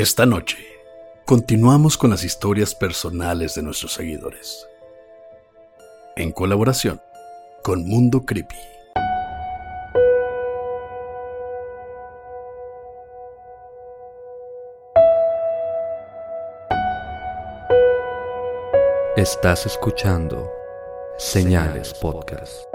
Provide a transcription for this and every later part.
Esta noche, continuamos con las historias personales de nuestros seguidores. En colaboración con Mundo Creepy. Estás escuchando Señales Podcast.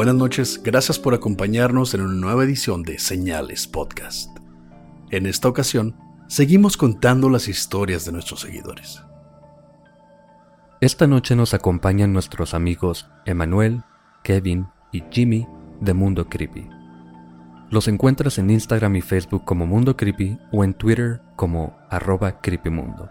Buenas noches, gracias por acompañarnos en una nueva edición de Señales Podcast. En esta ocasión, seguimos contando las historias de nuestros seguidores. Esta noche nos acompañan nuestros amigos Emanuel, Kevin y Jimmy de Mundo Creepy. Los encuentras en Instagram y Facebook como Mundo Creepy o en Twitter como arroba creepymundo.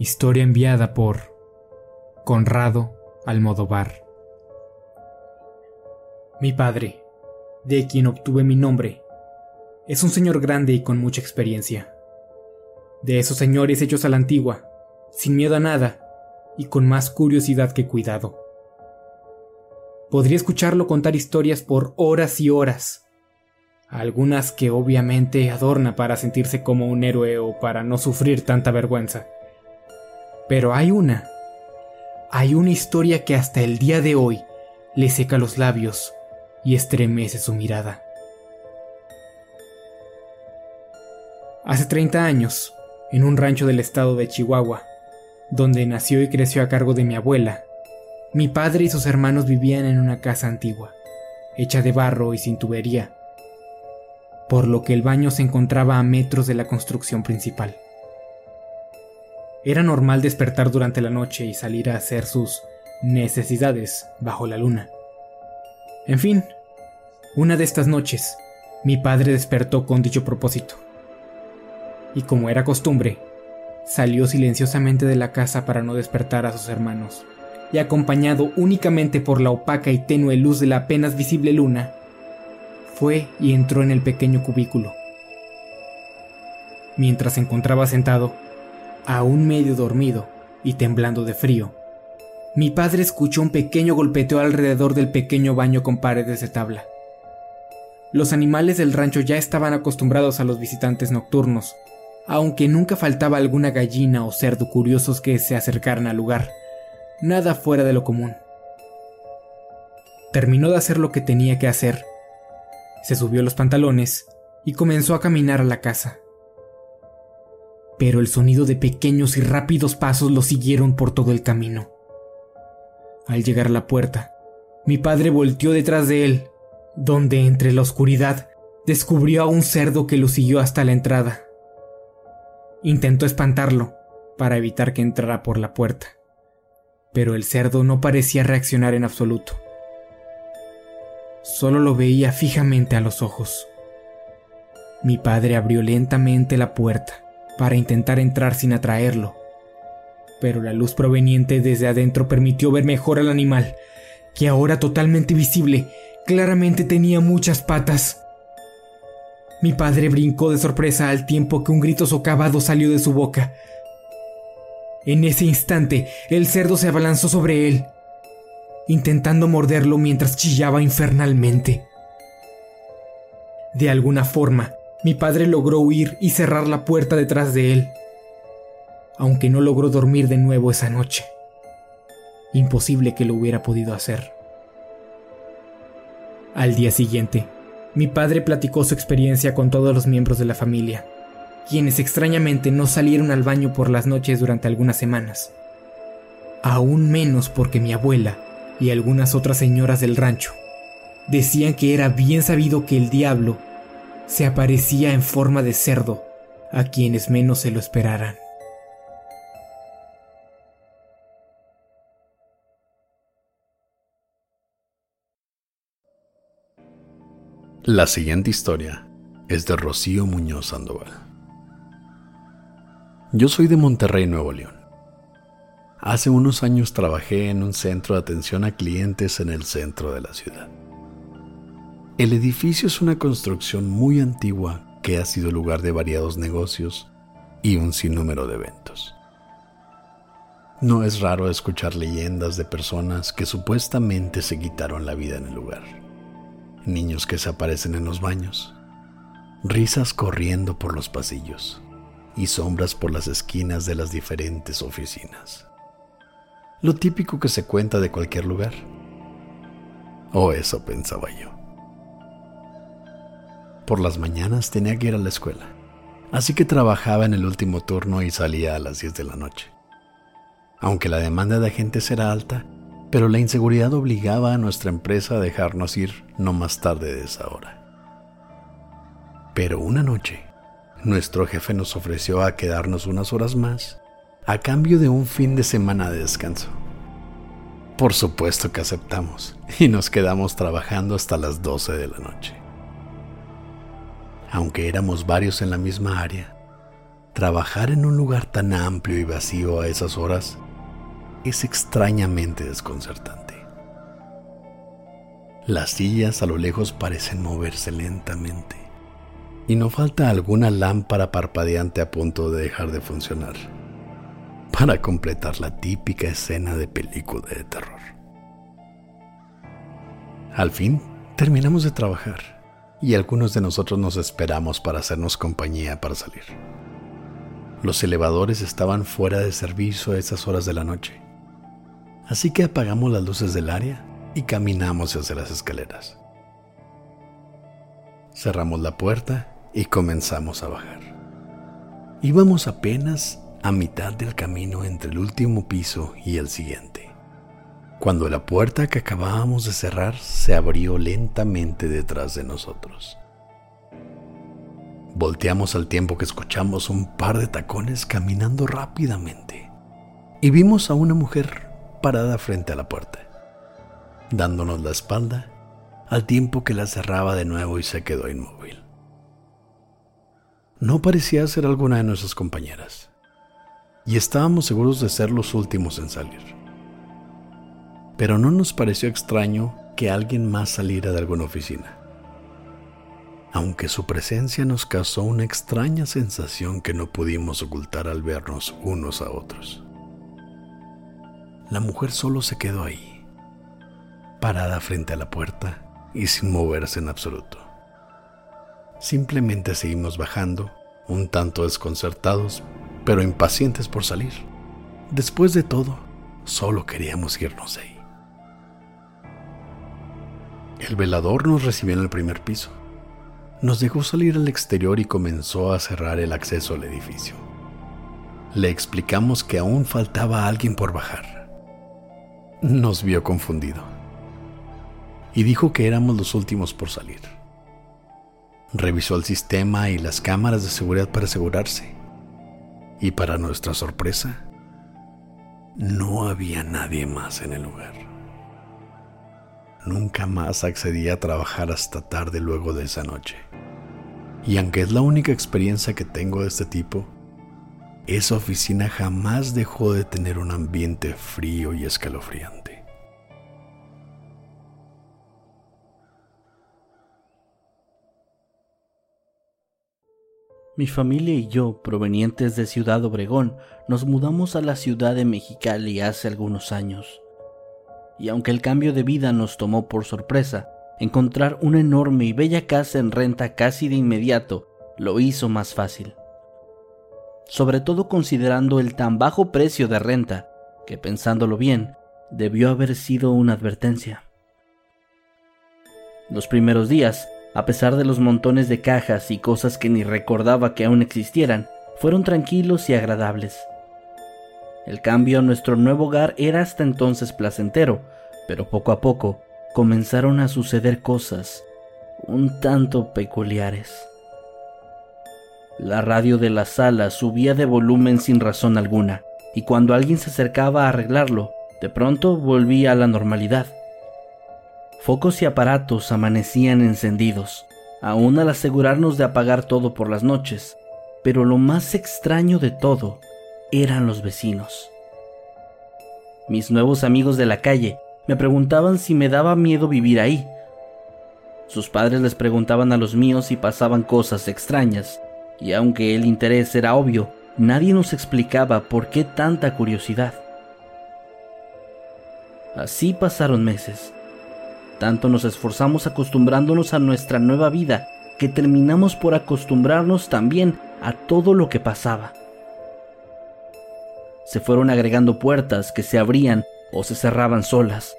Historia enviada por Conrado Almodovar. Mi padre, de quien obtuve mi nombre, es un señor grande y con mucha experiencia. De esos señores hechos a la antigua, sin miedo a nada y con más curiosidad que cuidado. Podría escucharlo contar historias por horas y horas, algunas que obviamente adorna para sentirse como un héroe o para no sufrir tanta vergüenza. Pero hay una, hay una historia que hasta el día de hoy le seca los labios y estremece su mirada. Hace 30 años, en un rancho del estado de Chihuahua, donde nació y creció a cargo de mi abuela, mi padre y sus hermanos vivían en una casa antigua, hecha de barro y sin tubería, por lo que el baño se encontraba a metros de la construcción principal. Era normal despertar durante la noche y salir a hacer sus necesidades bajo la luna. En fin, una de estas noches, mi padre despertó con dicho propósito. Y como era costumbre, salió silenciosamente de la casa para no despertar a sus hermanos, y acompañado únicamente por la opaca y tenue luz de la apenas visible luna, fue y entró en el pequeño cubículo. Mientras se encontraba sentado, aún medio dormido y temblando de frío, mi padre escuchó un pequeño golpeteo alrededor del pequeño baño con paredes de tabla. Los animales del rancho ya estaban acostumbrados a los visitantes nocturnos, aunque nunca faltaba alguna gallina o cerdo curiosos que se acercaran al lugar. Nada fuera de lo común. Terminó de hacer lo que tenía que hacer. Se subió los pantalones y comenzó a caminar a la casa. Pero el sonido de pequeños y rápidos pasos lo siguieron por todo el camino. Al llegar a la puerta, mi padre volteó detrás de él, donde entre la oscuridad descubrió a un cerdo que lo siguió hasta la entrada. Intentó espantarlo para evitar que entrara por la puerta, pero el cerdo no parecía reaccionar en absoluto. Solo lo veía fijamente a los ojos. Mi padre abrió lentamente la puerta para intentar entrar sin atraerlo, pero la luz proveniente desde adentro permitió ver mejor al animal, que ahora totalmente visible, claramente tenía muchas patas. Mi padre brincó de sorpresa al tiempo que un grito socavado salió de su boca. En ese instante, el cerdo se abalanzó sobre él, intentando morderlo mientras chillaba infernalmente. De alguna forma, mi padre logró huir y cerrar la puerta detrás de él, aunque no logró dormir de nuevo esa noche. Imposible que lo hubiera podido hacer. Al día siguiente, mi padre platicó su experiencia con todos los miembros de la familia, quienes extrañamente no salieron al baño por las noches durante algunas semanas. Aún menos porque mi abuela y algunas otras señoras del rancho decían que era bien sabido que el diablo se aparecía en forma de cerdo a quienes menos se lo esperaran. La siguiente historia es de Rocío Muñoz Sandoval. Yo soy de Monterrey, Nuevo León. Hace unos años trabajé en un centro de atención a clientes en el centro de la ciudad. El edificio es una construcción muy antigua que ha sido lugar de variados negocios y un sinnúmero de eventos. No es raro escuchar leyendas de personas que supuestamente se quitaron la vida en el lugar niños que se aparecen en los baños, risas corriendo por los pasillos y sombras por las esquinas de las diferentes oficinas. Lo típico que se cuenta de cualquier lugar. O eso pensaba yo. Por las mañanas tenía que ir a la escuela, así que trabajaba en el último turno y salía a las 10 de la noche. Aunque la demanda de agentes era alta, pero la inseguridad obligaba a nuestra empresa a dejarnos ir no más tarde de esa hora. Pero una noche, nuestro jefe nos ofreció a quedarnos unas horas más a cambio de un fin de semana de descanso. Por supuesto que aceptamos y nos quedamos trabajando hasta las 12 de la noche. Aunque éramos varios en la misma área, trabajar en un lugar tan amplio y vacío a esas horas es extrañamente desconcertante. Las sillas a lo lejos parecen moverse lentamente y no falta alguna lámpara parpadeante a punto de dejar de funcionar para completar la típica escena de película de terror. Al fin, terminamos de trabajar y algunos de nosotros nos esperamos para hacernos compañía para salir. Los elevadores estaban fuera de servicio a esas horas de la noche Así que apagamos las luces del área y caminamos hacia las escaleras. Cerramos la puerta y comenzamos a bajar. Íbamos apenas a mitad del camino entre el último piso y el siguiente, cuando la puerta que acabábamos de cerrar se abrió lentamente detrás de nosotros. Volteamos al tiempo que escuchamos un par de tacones caminando rápidamente y vimos a una mujer parada frente a la puerta, dándonos la espalda al tiempo que la cerraba de nuevo y se quedó inmóvil. No parecía ser alguna de nuestras compañeras, y estábamos seguros de ser los últimos en salir. Pero no nos pareció extraño que alguien más saliera de alguna oficina, aunque su presencia nos causó una extraña sensación que no pudimos ocultar al vernos unos a otros la mujer solo se quedó ahí, parada frente a la puerta y sin moverse en absoluto. Simplemente seguimos bajando, un tanto desconcertados, pero impacientes por salir. Después de todo, solo queríamos irnos de ahí. El velador nos recibió en el primer piso. Nos dejó salir al exterior y comenzó a cerrar el acceso al edificio. Le explicamos que aún faltaba alguien por bajar nos vio confundido y dijo que éramos los últimos por salir. Revisó el sistema y las cámaras de seguridad para asegurarse. Y para nuestra sorpresa, no había nadie más en el lugar. Nunca más accedí a trabajar hasta tarde luego de esa noche. Y aunque es la única experiencia que tengo de este tipo, esa oficina jamás dejó de tener un ambiente frío y escalofriante. Mi familia y yo, provenientes de Ciudad Obregón, nos mudamos a la ciudad de Mexicali hace algunos años. Y aunque el cambio de vida nos tomó por sorpresa, encontrar una enorme y bella casa en renta casi de inmediato lo hizo más fácil. Sobre todo considerando el tan bajo precio de renta, que pensándolo bien, debió haber sido una advertencia. Los primeros días a pesar de los montones de cajas y cosas que ni recordaba que aún existieran, fueron tranquilos y agradables. El cambio a nuestro nuevo hogar era hasta entonces placentero, pero poco a poco comenzaron a suceder cosas un tanto peculiares. La radio de la sala subía de volumen sin razón alguna, y cuando alguien se acercaba a arreglarlo, de pronto volvía a la normalidad. Focos y aparatos amanecían encendidos, aún al asegurarnos de apagar todo por las noches, pero lo más extraño de todo eran los vecinos. Mis nuevos amigos de la calle me preguntaban si me daba miedo vivir ahí. Sus padres les preguntaban a los míos si pasaban cosas extrañas, y aunque el interés era obvio, nadie nos explicaba por qué tanta curiosidad. Así pasaron meses tanto nos esforzamos acostumbrándonos a nuestra nueva vida que terminamos por acostumbrarnos también a todo lo que pasaba. Se fueron agregando puertas que se abrían o se cerraban solas.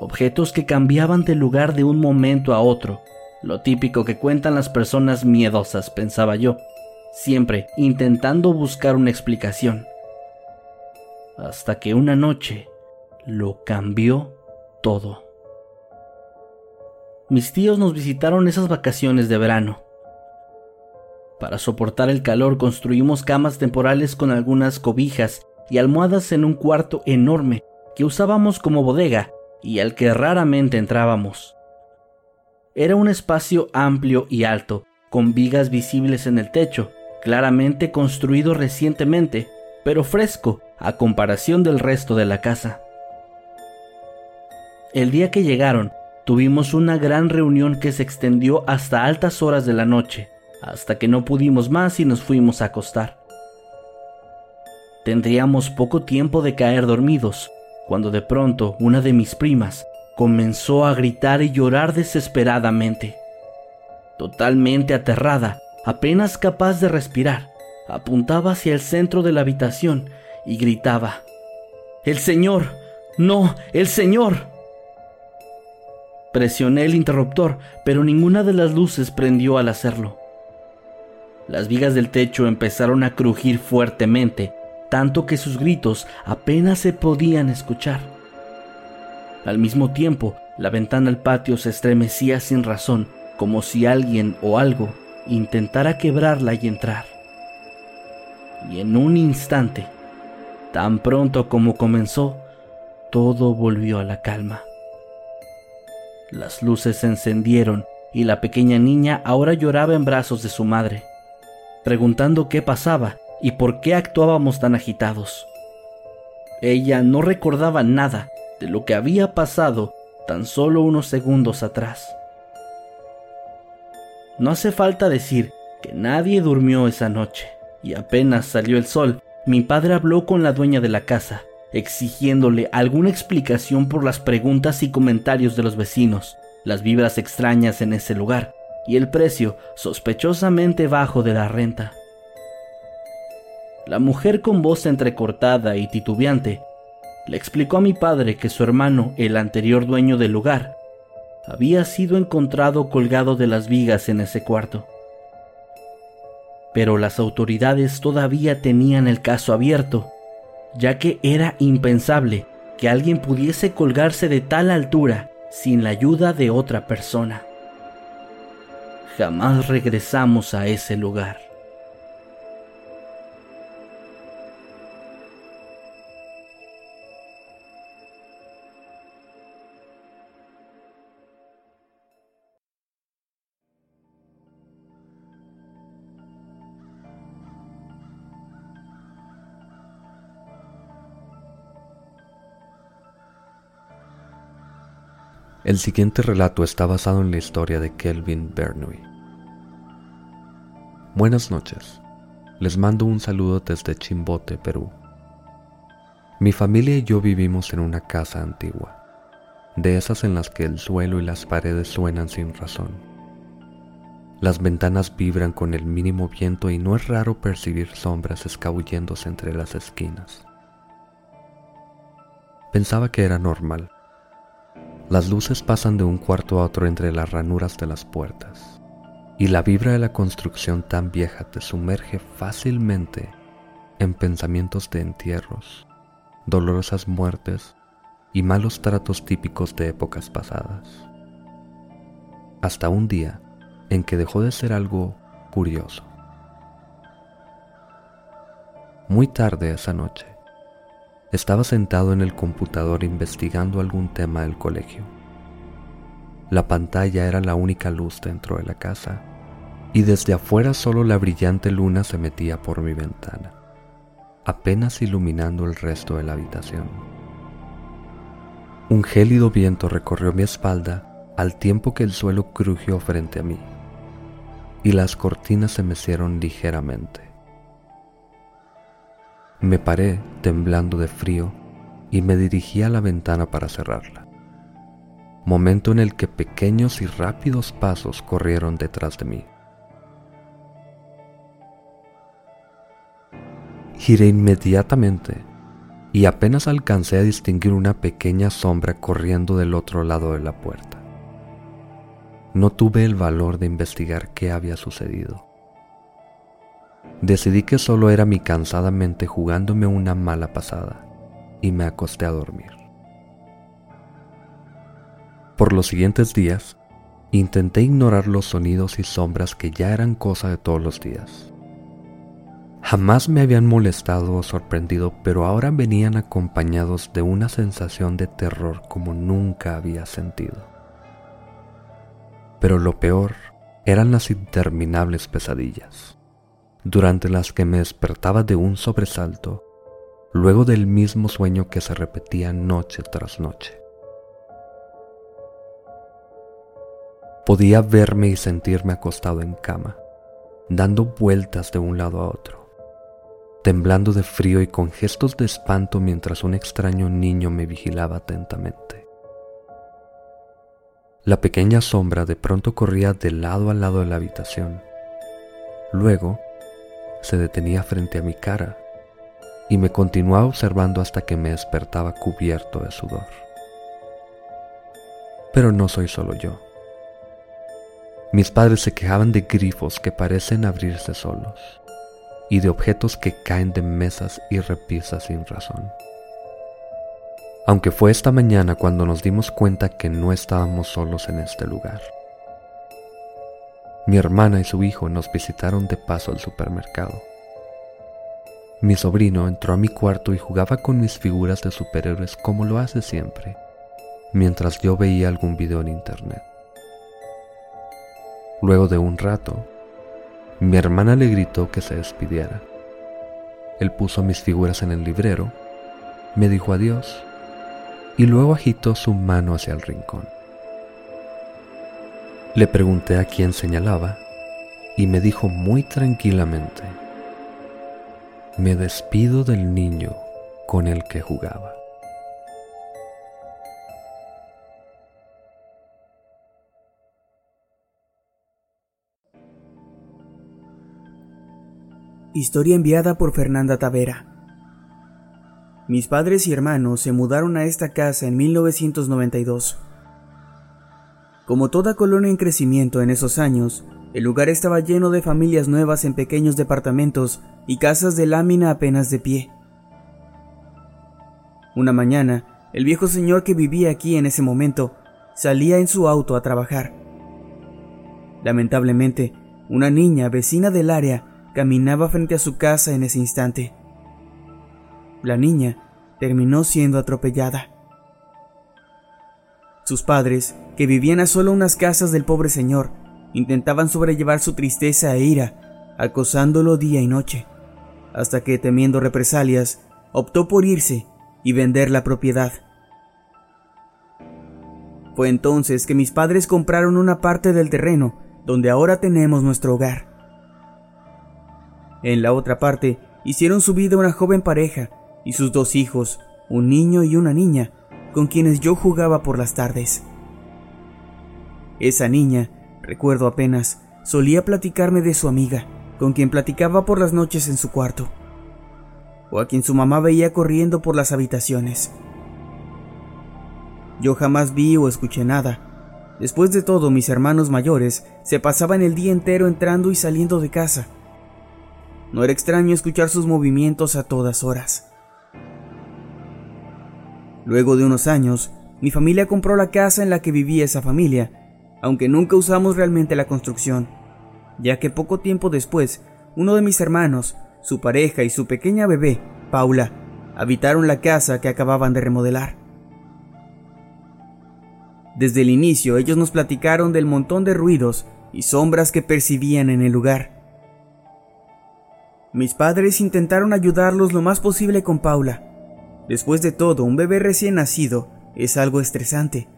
Objetos que cambiaban de lugar de un momento a otro. Lo típico que cuentan las personas miedosas, pensaba yo, siempre intentando buscar una explicación. Hasta que una noche lo cambió todo mis tíos nos visitaron esas vacaciones de verano. Para soportar el calor construimos camas temporales con algunas cobijas y almohadas en un cuarto enorme que usábamos como bodega y al que raramente entrábamos. Era un espacio amplio y alto, con vigas visibles en el techo, claramente construido recientemente, pero fresco a comparación del resto de la casa. El día que llegaron, Tuvimos una gran reunión que se extendió hasta altas horas de la noche, hasta que no pudimos más y nos fuimos a acostar. Tendríamos poco tiempo de caer dormidos, cuando de pronto una de mis primas comenzó a gritar y llorar desesperadamente. Totalmente aterrada, apenas capaz de respirar, apuntaba hacia el centro de la habitación y gritaba, ¡El Señor! ¡No! ¡El Señor! Presioné el interruptor, pero ninguna de las luces prendió al hacerlo. Las vigas del techo empezaron a crujir fuertemente, tanto que sus gritos apenas se podían escuchar. Al mismo tiempo, la ventana al patio se estremecía sin razón, como si alguien o algo intentara quebrarla y entrar. Y en un instante, tan pronto como comenzó, todo volvió a la calma. Las luces se encendieron y la pequeña niña ahora lloraba en brazos de su madre, preguntando qué pasaba y por qué actuábamos tan agitados. Ella no recordaba nada de lo que había pasado tan solo unos segundos atrás. No hace falta decir que nadie durmió esa noche, y apenas salió el sol, mi padre habló con la dueña de la casa exigiéndole alguna explicación por las preguntas y comentarios de los vecinos, las vibras extrañas en ese lugar y el precio sospechosamente bajo de la renta. La mujer con voz entrecortada y titubeante le explicó a mi padre que su hermano, el anterior dueño del lugar, había sido encontrado colgado de las vigas en ese cuarto. Pero las autoridades todavía tenían el caso abierto ya que era impensable que alguien pudiese colgarse de tal altura sin la ayuda de otra persona. Jamás regresamos a ese lugar. El siguiente relato está basado en la historia de Kelvin Bernoulli. Buenas noches. Les mando un saludo desde Chimbote, Perú. Mi familia y yo vivimos en una casa antigua, de esas en las que el suelo y las paredes suenan sin razón. Las ventanas vibran con el mínimo viento y no es raro percibir sombras escabulléndose entre las esquinas. Pensaba que era normal, las luces pasan de un cuarto a otro entre las ranuras de las puertas, y la vibra de la construcción tan vieja te sumerge fácilmente en pensamientos de entierros, dolorosas muertes y malos tratos típicos de épocas pasadas. Hasta un día en que dejó de ser algo curioso. Muy tarde esa noche, estaba sentado en el computador investigando algún tema del colegio. La pantalla era la única luz dentro de la casa y desde afuera solo la brillante luna se metía por mi ventana, apenas iluminando el resto de la habitación. Un gélido viento recorrió mi espalda al tiempo que el suelo crujió frente a mí y las cortinas se mecieron ligeramente. Me paré temblando de frío y me dirigí a la ventana para cerrarla. Momento en el que pequeños y rápidos pasos corrieron detrás de mí. Giré inmediatamente y apenas alcancé a distinguir una pequeña sombra corriendo del otro lado de la puerta. No tuve el valor de investigar qué había sucedido. Decidí que solo era mi cansada mente jugándome una mala pasada y me acosté a dormir. Por los siguientes días, intenté ignorar los sonidos y sombras que ya eran cosa de todos los días. Jamás me habían molestado o sorprendido, pero ahora venían acompañados de una sensación de terror como nunca había sentido. Pero lo peor eran las interminables pesadillas durante las que me despertaba de un sobresalto, luego del mismo sueño que se repetía noche tras noche. Podía verme y sentirme acostado en cama, dando vueltas de un lado a otro, temblando de frío y con gestos de espanto mientras un extraño niño me vigilaba atentamente. La pequeña sombra de pronto corría de lado a lado de la habitación. Luego, se detenía frente a mi cara y me continuaba observando hasta que me despertaba cubierto de sudor. Pero no soy solo yo. Mis padres se quejaban de grifos que parecen abrirse solos y de objetos que caen de mesas y repisas sin razón. Aunque fue esta mañana cuando nos dimos cuenta que no estábamos solos en este lugar. Mi hermana y su hijo nos visitaron de paso al supermercado. Mi sobrino entró a mi cuarto y jugaba con mis figuras de superhéroes como lo hace siempre, mientras yo veía algún video en internet. Luego de un rato, mi hermana le gritó que se despidiera. Él puso mis figuras en el librero, me dijo adiós y luego agitó su mano hacia el rincón. Le pregunté a quién señalaba y me dijo muy tranquilamente, me despido del niño con el que jugaba. Historia enviada por Fernanda Tavera. Mis padres y hermanos se mudaron a esta casa en 1992. Como toda colonia en crecimiento en esos años, el lugar estaba lleno de familias nuevas en pequeños departamentos y casas de lámina apenas de pie. Una mañana, el viejo señor que vivía aquí en ese momento salía en su auto a trabajar. Lamentablemente, una niña vecina del área caminaba frente a su casa en ese instante. La niña terminó siendo atropellada. Sus padres, que vivían a solo unas casas del pobre señor, intentaban sobrellevar su tristeza e ira, acosándolo día y noche, hasta que, temiendo represalias, optó por irse y vender la propiedad. Fue entonces que mis padres compraron una parte del terreno donde ahora tenemos nuestro hogar. En la otra parte hicieron su vida una joven pareja y sus dos hijos, un niño y una niña, con quienes yo jugaba por las tardes. Esa niña, recuerdo apenas, solía platicarme de su amiga, con quien platicaba por las noches en su cuarto, o a quien su mamá veía corriendo por las habitaciones. Yo jamás vi o escuché nada. Después de todo, mis hermanos mayores se pasaban el día entero entrando y saliendo de casa. No era extraño escuchar sus movimientos a todas horas. Luego de unos años, mi familia compró la casa en la que vivía esa familia, aunque nunca usamos realmente la construcción, ya que poco tiempo después, uno de mis hermanos, su pareja y su pequeña bebé, Paula, habitaron la casa que acababan de remodelar. Desde el inicio ellos nos platicaron del montón de ruidos y sombras que percibían en el lugar. Mis padres intentaron ayudarlos lo más posible con Paula, Después de todo, un bebé recién nacido es algo estresante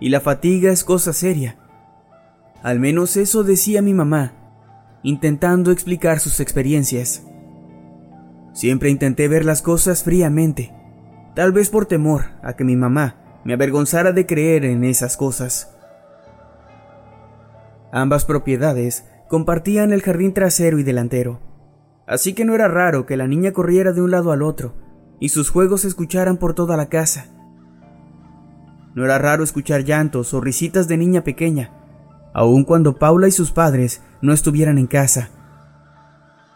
y la fatiga es cosa seria. Al menos eso decía mi mamá, intentando explicar sus experiencias. Siempre intenté ver las cosas fríamente, tal vez por temor a que mi mamá me avergonzara de creer en esas cosas. Ambas propiedades compartían el jardín trasero y delantero, así que no era raro que la niña corriera de un lado al otro y sus juegos se escucharan por toda la casa. No era raro escuchar llantos o risitas de niña pequeña, aun cuando Paula y sus padres no estuvieran en casa.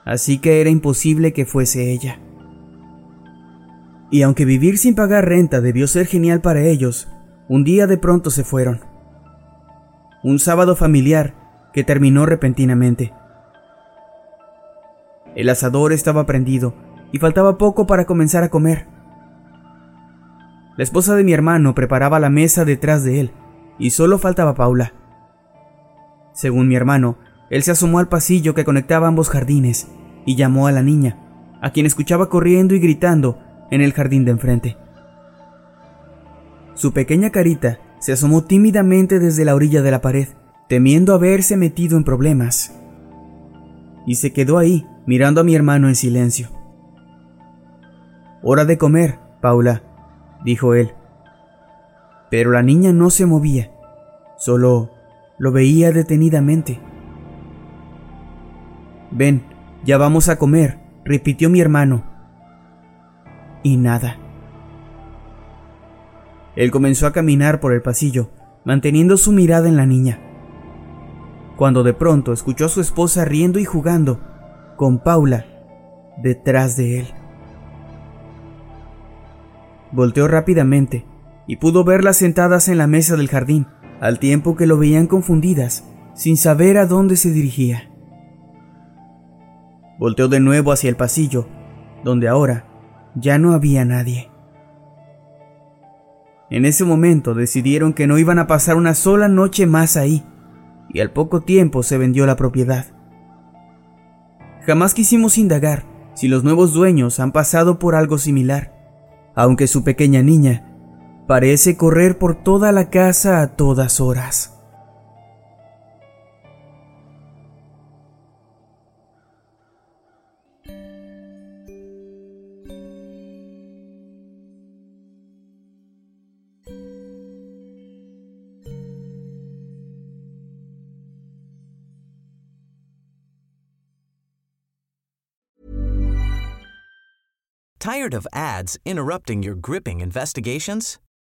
Así que era imposible que fuese ella. Y aunque vivir sin pagar renta debió ser genial para ellos, un día de pronto se fueron. Un sábado familiar que terminó repentinamente. El asador estaba prendido y faltaba poco para comenzar a comer. La esposa de mi hermano preparaba la mesa detrás de él, y solo faltaba Paula. Según mi hermano, él se asomó al pasillo que conectaba ambos jardines y llamó a la niña, a quien escuchaba corriendo y gritando en el jardín de enfrente. Su pequeña carita se asomó tímidamente desde la orilla de la pared, temiendo haberse metido en problemas. Y se quedó ahí, mirando a mi hermano en silencio. Hora de comer, Paula, dijo él. Pero la niña no se movía, solo lo veía detenidamente. Ven, ya vamos a comer, repitió mi hermano. Y nada. Él comenzó a caminar por el pasillo, manteniendo su mirada en la niña. Cuando de pronto escuchó a su esposa riendo y jugando con Paula detrás de él. Volteó rápidamente y pudo verlas sentadas en la mesa del jardín, al tiempo que lo veían confundidas, sin saber a dónde se dirigía. Volteó de nuevo hacia el pasillo, donde ahora ya no había nadie. En ese momento decidieron que no iban a pasar una sola noche más ahí, y al poco tiempo se vendió la propiedad. Jamás quisimos indagar si los nuevos dueños han pasado por algo similar aunque su pequeña niña parece correr por toda la casa a todas horas. Tired of ads interrupting your gripping investigations?